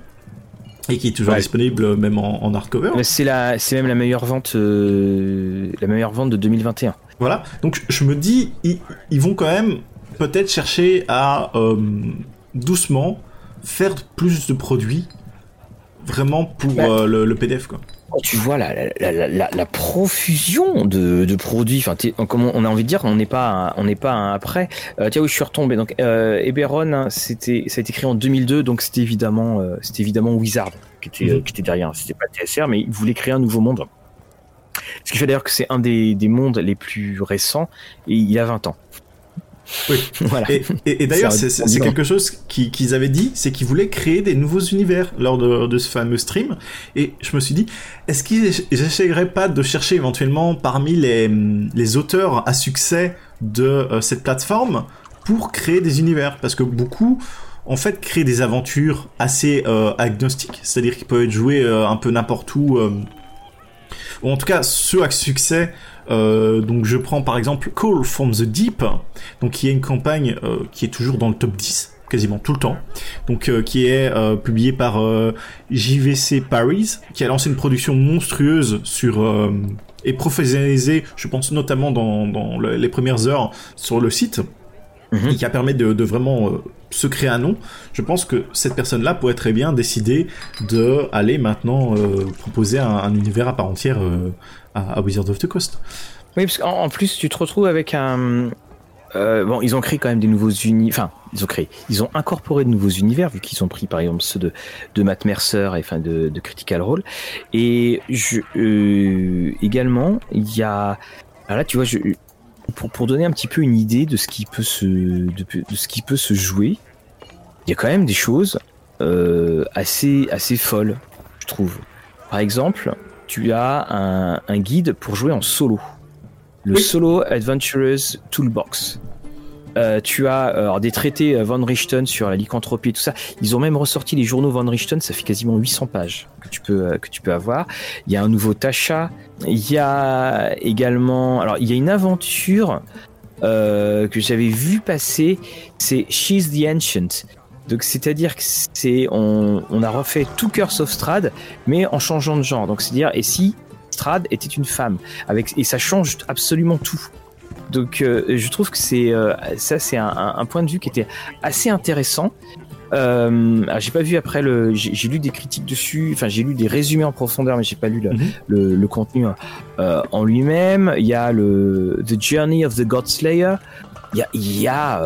et qui est toujours disponible euh, même en, hardcover. C'est la, c'est même la meilleure vente, la meilleure vente de 2021. Voilà. Donc je me dis, ils, vont quand même peut-être chercher à euh, doucement faire plus de produits vraiment pour bah. le, PDF quoi. Tu vois la, la, profusion de, produits. Enfin, comme on a envie de dire, on n'est pas, on n'est pas après. tiens, où je suis retombé. Donc, euh, Eberron, hein, c'était, ça a été créé en 2002, donc c'était évidemment, c'était évidemment Wizard qui était, mhm. qui était derrière. C'était pas TSR, mais il voulait créer un nouveau monde. Ce qui fait d'ailleurs que c'est un des, des, mondes les plus récents et il a 20 ans. Oui. voilà. Et, d'ailleurs, c'est quelque chose qu'ils avaient dit, c'est qu'ils voulaient créer des nouveaux univers lors de, ce fameux stream. Et je me suis dit, est-ce qu'ils essaieraient pas de chercher éventuellement parmi les, les auteurs à succès de euh, cette plateforme pour créer des univers? Parce que beaucoup en fait créent des aventures assez euh, agnostiques, c'est-à-dire qu'ils peuvent être joués euh, un peu n'importe où. Ou en tout cas, ceux à succès euh, donc je prends par exemple Call from the Deep, qui est une campagne euh, qui est toujours dans le top 10 quasiment tout le temps, euh, qui est publié par JVC Paris, qui a lancé une production monstrueuse et professionnalisée, je pense notamment dans, dans les premières heures sur le site. Mhm. et qui a permis de, de vraiment se créer un nom, je pense que cette personne-là pourrait très bien décider de aller maintenant proposer un, un, univers à part entière à, Wizard of the Coast. Oui, parce qu'en plus, tu te retrouves avec un. Euh, bon, ils ont créé quand même des nouveaux univers. Enfin, ils ont créé. Ils ont incorporé de nouveaux univers, vu qu'ils ont pris par exemple ceux de, de Matt Mercer et enfin de, de Critical Role. Et je, euh, également, il y a. Alors là, tu vois, je, pour, pour donner un petit peu une idée de ce qui peut se, de, de ce qui peut se jouer, il y a quand même des choses euh, assez, assez folles, je trouve. Par exemple, tu as un, guide pour jouer en solo. Le Solo Adventurers Toolbox. Euh, tu as euh, des traités euh, Von Richten sur la lycanthropie et tout ça. Ils ont même ressorti les journaux Von Richten, ça fait quasiment 800 pages que tu peux, que tu peux avoir. Il y a un nouveau Tasha. Il y a également. Alors, il y a une aventure que j'avais vu passer, c'est She's the Ancient. Donc c'est-à-dire que c'est on, a refait tout Curse of Strad, mais en changeant de genre. Donc c'est-à-dire et si Strad était une femme avec et ça change absolument tout. Donc euh, je trouve que c'est euh, ça c'est un, point de vue qui était assez intéressant. Euh, j'ai pas vu après le, j'ai lu des critiques dessus, enfin j'ai lu des résumés en profondeur, mais j'ai pas lu le, mhm. contenu euh, en lui-même. Il y a le The Journey of the God Slayer. Il y a, il y a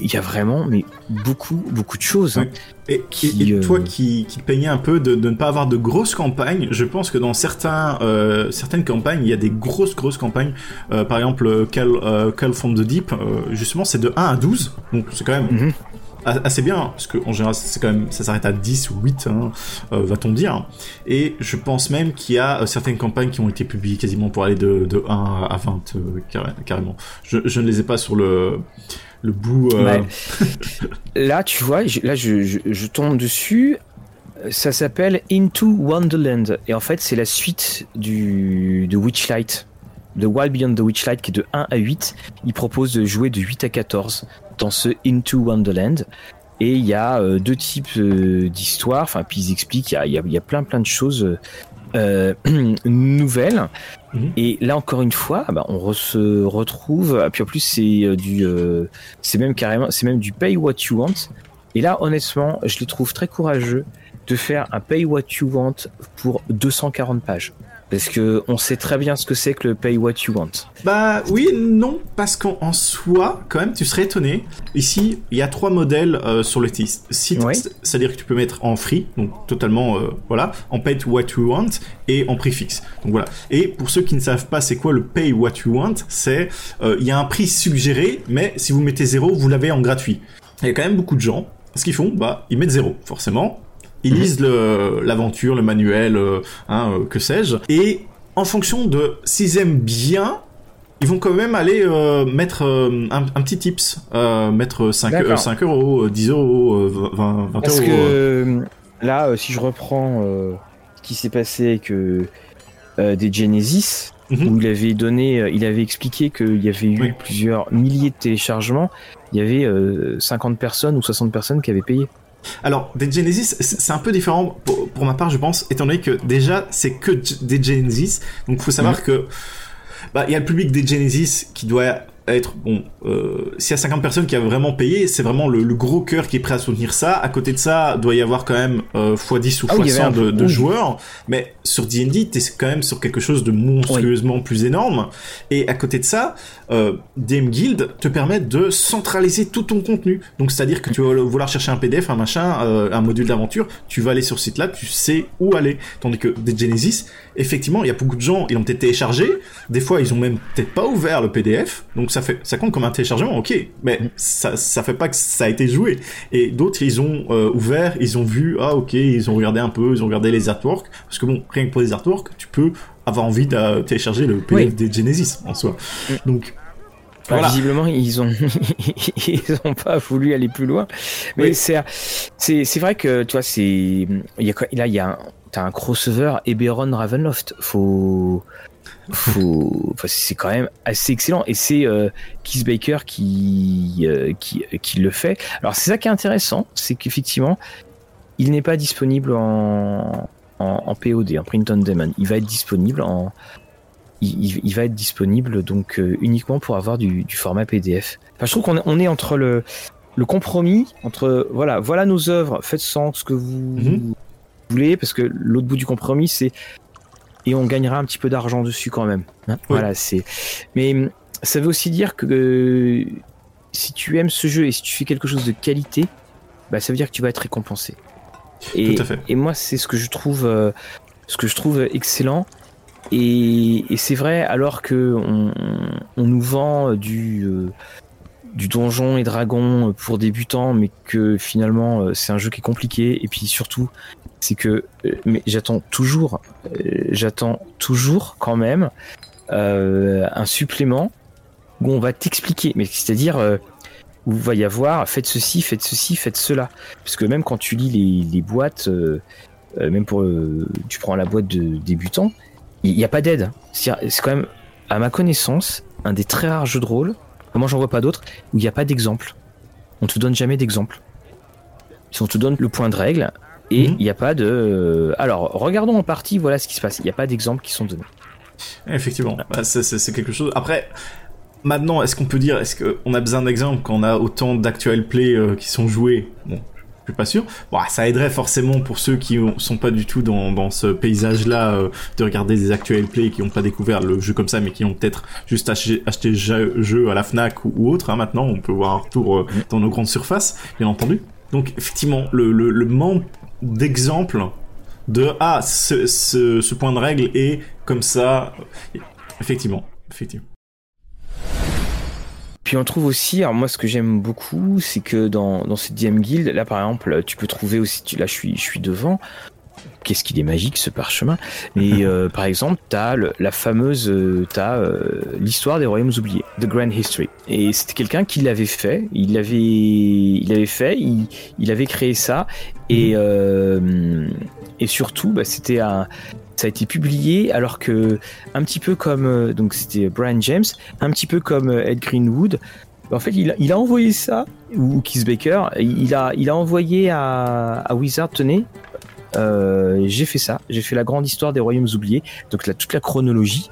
il y a vraiment mais beaucoup beaucoup de choses. Hein, et, et, toi euh, qui, peignais un peu de, de, ne pas avoir de grosses campagnes, je pense que dans certains euh, certaines campagnes, il y a des grosses grosses campagnes. Euh, par exemple, Call, Call from the Deep, justement, c'est de 1 à 12, donc c'est quand même. Mhm. Assez bien parce que en général c'est quand même ça s'arrête à 10 ou 8 hein, va-t-on dire et je pense même qu'il y a certaines campagnes qui ont été publiées quasiment pour aller de, de 1 à 20 carrément je, je, ne les ai pas sur le le bout. Euh, là, tu vois, là, je, tombe dessus. Ça s'appelle Into Wonderland. Et en fait, c'est la suite du, de Witchlight. The Wild Beyond the Witchlight qui est de 1 à 8, il propose de jouer de 8 à 14 dans ce Into Wonderland. Et il y a euh, deux types euh, d'histoires, enfin puis ils expliquent, il y a, y a, plein plein de choses euh, nouvelles. Mhm. Et là encore une fois, bah, on se retrouve. Puis en plus c'est du, c'est même carrément, c'est même du pay what you want. Et là honnêtement, je les trouve très courageux de faire un pay what you want pour 240 pages. Parce que on sait très bien ce que c'est que le pay what you want. Bah oui, non, parce qu'en soi, quand même, tu serais étonné. Ici, il y a trois modèles euh, sur le site. C'est-à-dire que tu peux mettre en free, donc totalement, euh, voilà, en pay what you want et en prix fixe. Donc voilà. Et pour ceux qui ne savent pas c'est quoi le pay what you want, c'est euh, il y a un prix suggéré, mais si vous mettez zéro, vous l'avez en gratuit. Il y a quand même beaucoup de gens. Ce qu'ils font, bah, ils mettent zéro, forcément ils mhm. lisent l'aventure, le, manuel, euh, hein, euh, que sais-je, et en fonction de s'ils aiment bien, ils vont quand même aller euh, mettre un, petit tips, mettre 5, 5 euros, 10 euros, 20, 20 Parce que là, si je reprends ce qui s'est passé avec des Genesis, où il avait donné, il avait expliqué qu'il y avait eu plusieurs milliers de téléchargements, il y avait 50 personnes ou 60 personnes qui avaient payé. Alors, des Genesis, c'est un peu différent pour, ma part, je pense, étant donné que déjà, c'est que des Genesis. Donc, faut savoir mhm. que, bah, il y a le public des Genesis qui doit être bon euh, s'il y a 50 personnes qui a vraiment payé c'est vraiment le, gros cœur qui est prêt à soutenir ça. À côté de ça doit y avoir quand même euh, x10 ou ah x100 de, joueurs. Mais sur D&D t'es quand même sur quelque chose de monstrueusement plus énorme. Et à côté de ça euh, DM Guild te permet de centraliser tout ton contenu. Donc c'est à dire que tu vas vouloir chercher un PDF un machin euh, un module d'aventure. Tu vas aller sur ce site là tu sais où aller. Tandis que des Genesis effectivement il y a beaucoup de gens ils ont peut-être téléchargé des fois ils ont même peut-être pas ouvert le PDF donc ça fait, ça compte comme un téléchargement, ok, mais ça, ça fait pas que ça a été joué. Et d'autres, ils ont euh, ouvert, ils ont vu, ah ok, ils ont regardé un peu, ils ont regardé les artworks, parce que bon, rien que pour les artworks, tu peux avoir envie de télécharger le PDF des Genesis en soi. Mm. Donc, voilà. Visiblement, ils ont ils ont pas voulu aller plus loin. Mais c'est c'est vrai que tu vois c'est il y a là il y a un, t'as un crossover Eberron Ravenloft. Faut c'est quand même assez excellent et c'est euh, Keith Baker qui, euh, qui, qui le fait. Alors c'est ça qui est intéressant, c'est qu'effectivement il n'est pas disponible en, en, POD, en print on demand. Il va être disponible en il, va être disponible donc euh, uniquement pour avoir du, du format PDF. Enfin, je trouve qu'on est, on est entre le, le compromis entre voilà voilà nos œuvres, faites sans ce que vous mhm. Voulez parce que l'autre bout du compromis c'est et on gagnera un petit peu d'argent dessus quand même. Hein. Voilà, c'est. Mais hum, ça veut aussi dire que euh, si tu aimes ce jeu et si tu fais quelque chose de qualité, bah, ça veut dire que tu vas être récompensé. Et, et moi, c'est ce que je trouve, euh, ce que je trouve excellent. Et, et c'est vrai, alors que on, on, nous vend du euh, du donjon et dragon pour débutants, mais que finalement c'est un jeu qui est compliqué. Et puis surtout, c'est que euh, mais j'attends toujours, euh, j'attends toujours quand même euh, un supplément où on va t'expliquer, mais c'est-à-dire où il va y avoir faites ceci, faites ceci, faites cela, parce que même quand tu lis les, boîtes, même pour tu prends la boîte de débutant, il n'y a pas d'aide. C'est quand même, à ma connaissance, un des très rares jeux de rôle. Moi, j'en vois pas d'autres où il n'y a pas d'exemple. On te donne jamais d'exemple. Si on te donne le point de règle, et mhm. il n'y a pas de. Euh, alors, regardons en partie, voilà ce qui se passe. Il n'y a pas d'exemples qui sont donnés. Effectivement, bah, c'est quelque chose. Après, maintenant, est-ce qu'on peut dire, est-ce qu'on a besoin d'exemples quand on a autant d'actual play euh, qui sont joués? Bon, je suis pas sûr. Bon, ça aiderait forcément pour ceux qui sont pas du tout dans, dans ce paysage-là euh, de regarder des actual play qui n'ont pas découvert le jeu comme ça, mais qui ont peut-être juste acheté, acheté le jeu à la Fnac ou, autre. Hein, maintenant, on peut voir un retour mhm. dans nos grandes surfaces, bien entendu. Donc effectivement, le, le, le manque d'exemples de ah ce, ce, point de règle est comme ça effectivement effectivement puis on trouve aussi, alors moi ce que j'aime beaucoup, c'est que dans, dans cette DM Guild, là par exemple, tu peux trouver aussi, là je suis, je suis devant, qu'est-ce qu'il est magique ce parchemin. Mais euh, par exemple, t'as la fameuse, euh, t'as euh, l'histoire des royaumes oubliés, The Grand History. Et c'était quelqu'un qui l'avait fait, il l'avait, il avait fait, il, il, avait créé ça, et mhm. et surtout, bah, c'était un ça a été publié alors que un petit peu comme donc c'était Brian James, un petit peu comme Ed Greenwood. En fait, il a, envoyé ça ou Keith Baker, il a il a envoyé à, Wizard tenez. j'ai fait ça, j'ai fait la grande histoire des royaumes oubliés, donc toute la chronologie.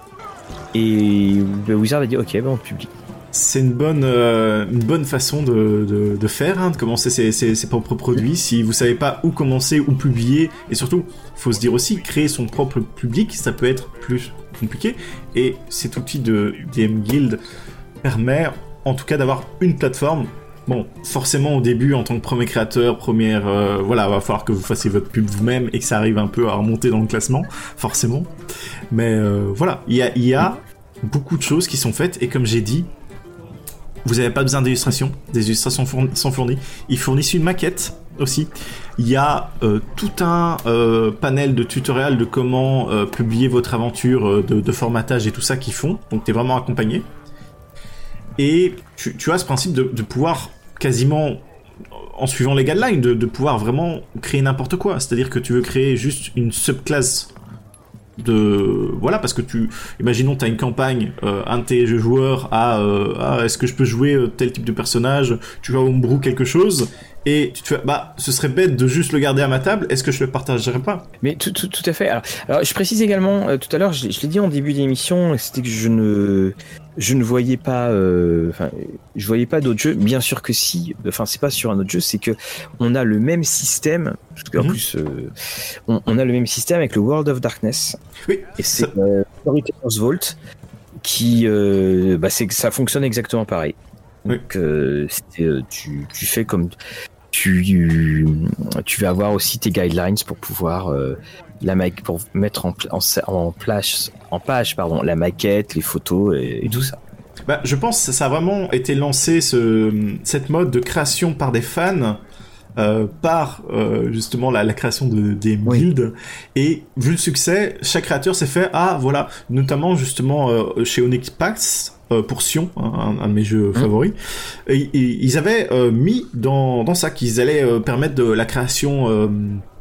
Et Wizard a dit ok, ben on publie c'est une bonne euh, une bonne façon de, de, faire, hein, de commencer ses, propres produits. Si vous savez pas où commencer, où publier, et surtout, faut se dire aussi, créer son propre public, ça peut être plus compliqué. Et cet outil de DM Guild permet, en tout cas, d'avoir une plateforme. Bon, forcément au début, en tant que premier créateur, première, euh, voilà, va falloir que vous fassiez votre pub vous-même et que ça arrive un peu à remonter dans le classement, forcément. Mais euh, voilà, il y a, y a beaucoup de choses qui sont faites et comme j'ai dit, vous n'avez pas besoin d'illustrations, des illustrations sont fournies. Ils fournissent une maquette aussi. Il y a euh, tout un euh, panel de tutoriels de comment euh, publier votre aventure, de, formatage et tout ça qu'ils font. Donc tu es vraiment accompagné. Et tu, as ce principe de, pouvoir quasiment, en suivant les guidelines, de, de pouvoir vraiment créer n'importe quoi. C'est-à-dire que tu veux créer juste une subclasse de voilà parce que tu imaginons tu as une campagne euh, un de tes joueurs à euh, ah, est-ce que je peux jouer euh, tel type de personnage? Tu vas Homebrew quelque chose? Et tu te fais bah ce serait bête de juste le garder à ma table est-ce que je le partagerai pas? Mais tout, tout, tout, à fait alors, alors je précise également tout à l'heure je, je l'ai dit en début d'émission c'était que je ne je ne voyais pas, euh, enfin, je voyais pas d'autres jeux. Bien sûr que si. Enfin, c'est pas sur un autre jeu, c'est que on a le même système. En mhm. plus, euh, on, a le même système avec le World of Darkness. Oui. Et c'est euh, Storyteller's Vault qui, euh, bah, c'est ça fonctionne exactement pareil. Donc, tu, tu fais comme tu, tu vas avoir aussi tes guidelines pour pouvoir la pour mettre en, en, en, plage, en page pardon, la maquette, les photos et, tout ça. Bah, je pense que ça a vraiment été lancé ce, cette mode de création par des fans. Euh, par euh, justement la, la, création de, des builds et vu le succès chaque créateur s'est fait ah voilà notamment justement euh, chez Onyx Pax pour Sion, un, de mes jeux mmh. favoris. Et, ils avaient mis dans, dans ça qu'ils allaient permettre de la création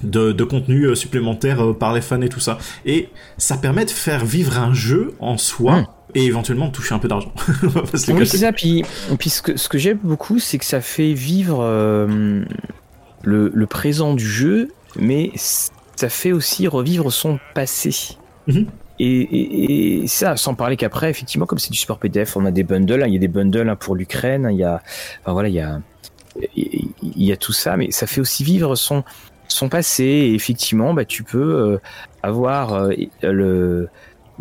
de, de contenu supplémentaire par les fans et tout ça. Et ça permet de faire vivre un jeu en soi. Mmh. Et éventuellement toucher un peu d'argent. oui, c'est ça. Puis, puis ce que, ce que j'aime beaucoup, c'est que ça fait vivre le, le, présent du jeu, mais ça fait aussi revivre son passé. Mmh. Et, ça, sans parler qu'après, effectivement, comme c'est du support PDF, on a des bundles. Hein, il y a des bundles hein, pour l'Ukraine. Hein, il y a, enfin, voilà, il y a, il y a tout ça, mais ça fait aussi vivre son son passé. Et effectivement, bah, tu peux euh, avoir euh, le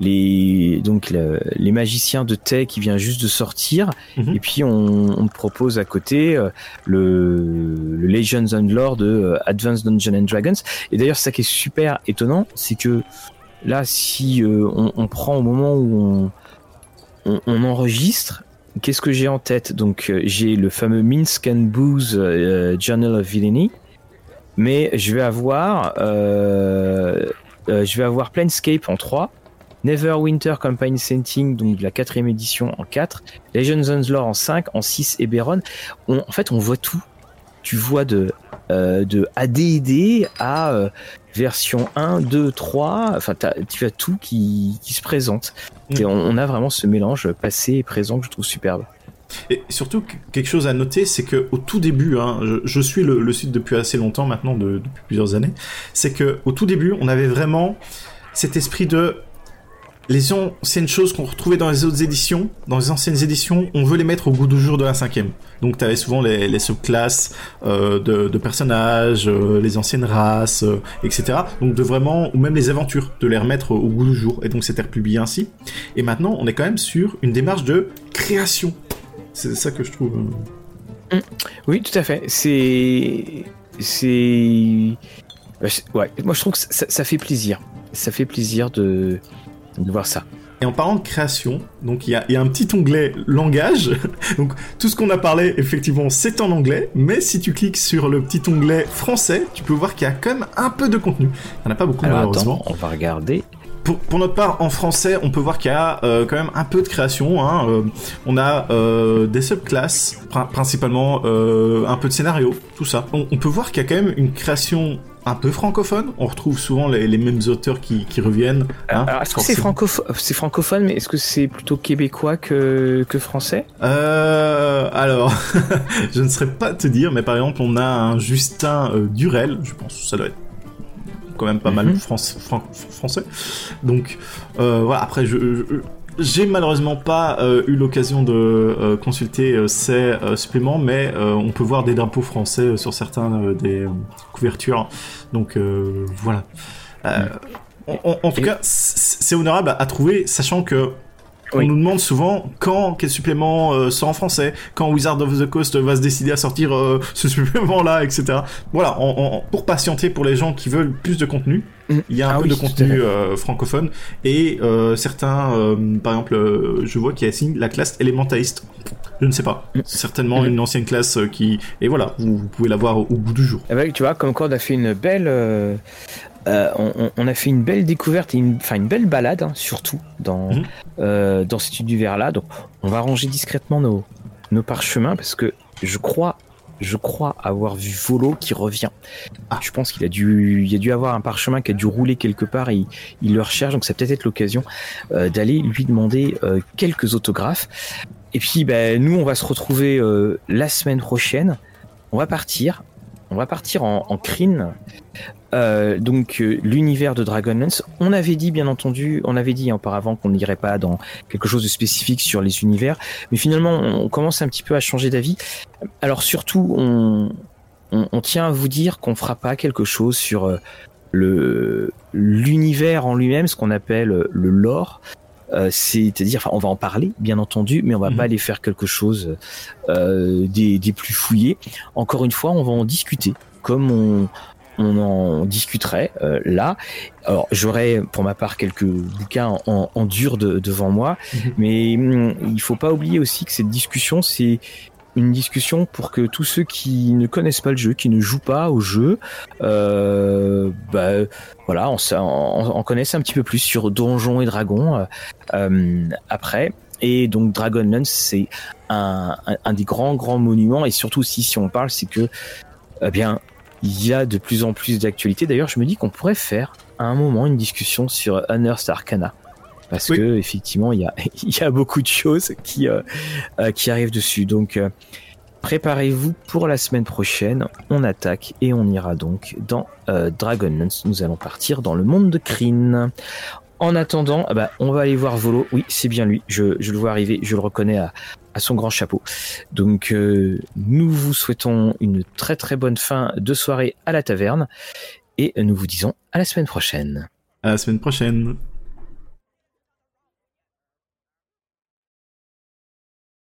les donc les magiciens de Tay qui vient juste de sortir. Mhm. et puis on, on, propose à côté euh, le, le, Legends and Lore de Advanced Dungeons and Dragons. Et d'ailleurs ça qui est super étonnant c'est que Là, si euh, on, prend au moment où on, enregistre, qu'est-ce que j'ai en tête? Donc, euh, j'ai le fameux Minsk and Booze euh, Journal of Villainy, mais je vais avoir, je vais avoir Planescape en 3, Neverwinter Campaign Setting, donc la quatrième édition en 4, Legends and Lore en 5, en 6 et Beron. en fait, on voit tout. Tu vois de, de AD&D à version 1, 2, 3, enfin tu as tout qui, qui se présente. Mm. Et on, a vraiment ce mélange passé et présent que je trouve superbe. Et surtout, quelque chose à noter, c'est que au tout début, hein, je, suis le, site depuis assez longtemps maintenant, depuis plusieurs années, c'est que au tout début, on avait vraiment cet esprit de les anciennes choses qu'on retrouvait dans les autres éditions, dans les anciennes éditions, on veut les mettre au goût du jour de la cinquième. Donc tu avais souvent les, les subclasses euh, de, personnages, euh, les anciennes races, euh, etc. Donc de vraiment, ou même les aventures, de les remettre au goût du jour. Et donc c'était republié ainsi. Et maintenant, on est quand même sur une démarche de création. C'est ça que je trouve. Mmh. Oui, tout à fait. C'est, c'est, ouais. Moi, je trouve que ça fait plaisir. Ça fait plaisir de de voir ça. Et en parlant de création, donc il y a, un petit onglet langage. Donc tout ce qu'on a parlé, effectivement, c'est en anglais. Mais si tu cliques sur le petit onglet français, tu peux voir qu'il y a quand même un peu de contenu. Il n'y en a pas beaucoup malheureusement. on va regarder. Pour, notre part, en français, on peut voir qu'il y a euh, quand même un peu de création. Hein. Euh, on a euh, des subclasses, principalement un peu de scénario, tout ça. On, on peut voir qu'il y a quand même une création un peu francophone. On retrouve souvent les, mêmes auteurs qui, reviennent. Hein, alors, est-ce que c'est francophone, c'est francophone, mais est-ce que c'est plutôt québécois que, que français? Euh, Alors, je ne saurais pas te dire, mais par exemple, on a un Justin euh, Durel, je pense, ça doit être quand même pas mal mhm. français. Donc, euh, voilà, après, je j'ai malheureusement pas euh, eu l'occasion de euh, consulter euh, ces suppléments, mais on peut voir des drapeaux français sur certains des couvertures. Donc voilà. en tout cas, c'est honorable à trouver, sachant que on nous demande souvent quand quel supplément euh, sort en français, quand Wizard of the Coast va se décider à sortir euh, ce supplément-là, etc. Voilà, pour patienter pour les gens qui veulent plus de contenu, mm. il y a un ah peu de contenu euh, francophone et certains, par exemple, je vois qu'il y a signe la classe élémentaliste. Je ne sais pas. Mm. Certainement une ancienne classe qui et voilà, vous, pouvez la voir au, bout du jour. Avec, tu vois, comme quoi on a fait une belle euh, on, a fait une belle découverte et une, enfin une belle balade hein, surtout dans mhm. euh, dans cet univers-là. Donc on va ranger discrètement nos nos parchemins parce que je crois je crois avoir vu Volo qui revient. Ah. Je pense qu'il a dû il a dû avoir un parchemin qui a dû rouler quelque part et il, le recherche donc ça peut être l'occasion euh, d'aller lui demander quelques autographes. Et puis ben, nous on va se retrouver la semaine prochaine. On va partir on va partir en, en crine euh, donc euh, l'univers de Dragonlance, on avait dit bien entendu, on avait dit auparavant qu'on n'irait pas dans quelque chose de spécifique sur les univers, mais finalement on commence un petit peu à changer d'avis. Alors surtout, on, on, tient à vous dire qu'on fera pas quelque chose sur euh, le l'univers en lui-même, ce qu'on appelle le lore. c'est-à-dire, enfin, on va en parler, bien entendu, mais on va mhm. pas aller faire quelque chose des, des plus fouillés. Encore une fois, on va en discuter, comme on, on en discuterait euh, là. Alors j'aurais pour ma part quelques bouquins en, dur devant moi, mhm. mais hum, il faut pas oublier aussi que cette discussion c'est une discussion pour que tous ceux qui ne connaissent pas le jeu, qui ne jouent pas au jeu, euh, bah, voilà, on, connaisse un petit peu plus sur Donjons et Dragons euh, après. Et donc Dragonlance, c'est un, un, des grands grands monuments. Et surtout si si on parle, c'est que eh bien il y a de plus en plus d'actualités. D'ailleurs, je me dis qu'on pourrait faire à un moment une discussion sur Unearthed Arcana. Parce que effectivement, il y a, il y a beaucoup de choses qui, euh, euh, qui arrivent dessus. Donc, euh, préparez-vous pour la semaine prochaine. On attaque et on ira donc dans Dragonlance. Nous allons partir dans le monde de Kryn. En attendant, ah bah, on va aller voir Volo. Oui, c'est bien lui. Je, je, le vois arriver. Je le reconnais à, à son grand chapeau. Donc euh, nous vous souhaitons une très très bonne fin de soirée à la taverne et nous vous disons à la semaine prochaine. À la semaine prochaine.